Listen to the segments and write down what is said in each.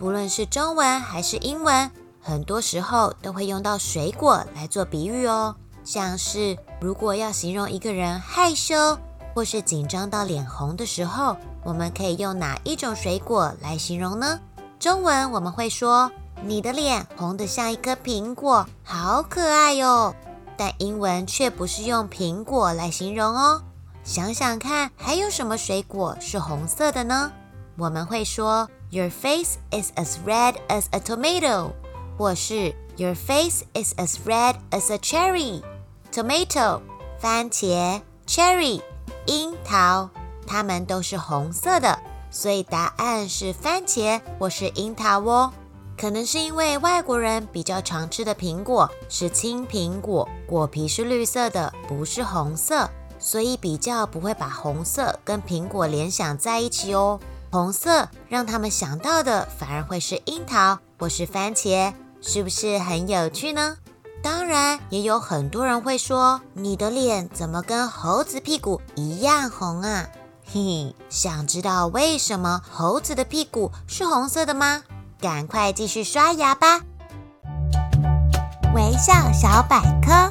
不论是中文还是英文，很多时候都会用到水果来做比喻哦。像是如果要形容一个人害羞或是紧张到脸红的时候，我们可以用哪一种水果来形容呢？中文我们会说你的脸红得像一颗苹果，好可爱哟。但英文却不是用苹果来形容哦。想想看，还有什么水果是红色的呢？我们会说 Your face is as red as a tomato，或是 Your face is as red as a cherry。Tomato，番茄；cherry，樱桃，它们都是红色的，所以答案是番茄或是樱桃哦。可能是因为外国人比较常吃的苹果是青苹果，果皮是绿色的，不是红色，所以比较不会把红色跟苹果联想在一起哦。红色让他们想到的反而会是樱桃或是番茄，是不是很有趣呢？当然，也有很多人会说：“你的脸怎么跟猴子屁股一样红啊？”嘿嘿，想知道为什么猴子的屁股是红色的吗？赶快继续刷牙吧！微笑小百科：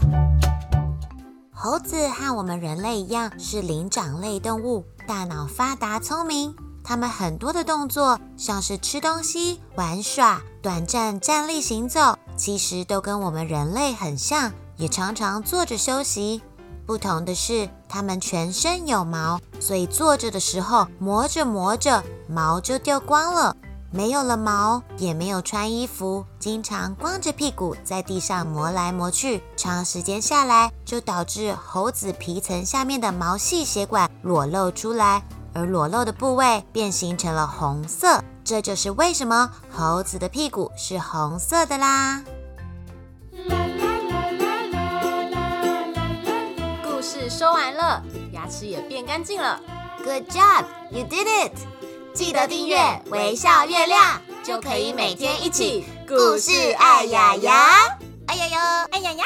猴子和我们人类一样是灵长类动物，大脑发达聪明。它们很多的动作，像是吃东西、玩耍、短暂站立行走，其实都跟我们人类很像，也常常坐着休息。不同的是，它们全身有毛，所以坐着的时候磨着磨着，毛就掉光了。没有了毛，也没有穿衣服，经常光着屁股在地上磨来磨去，长时间下来，就导致猴子皮层下面的毛细血管裸露出来。而裸露的部位变形成了红色，这就是为什么猴子的屁股是红色的啦。故事说完了，牙齿也变干净了。Good job, you did it！记得订阅微笑月亮，就可以每天一起故事爱牙牙，爱牙牙，爱牙牙。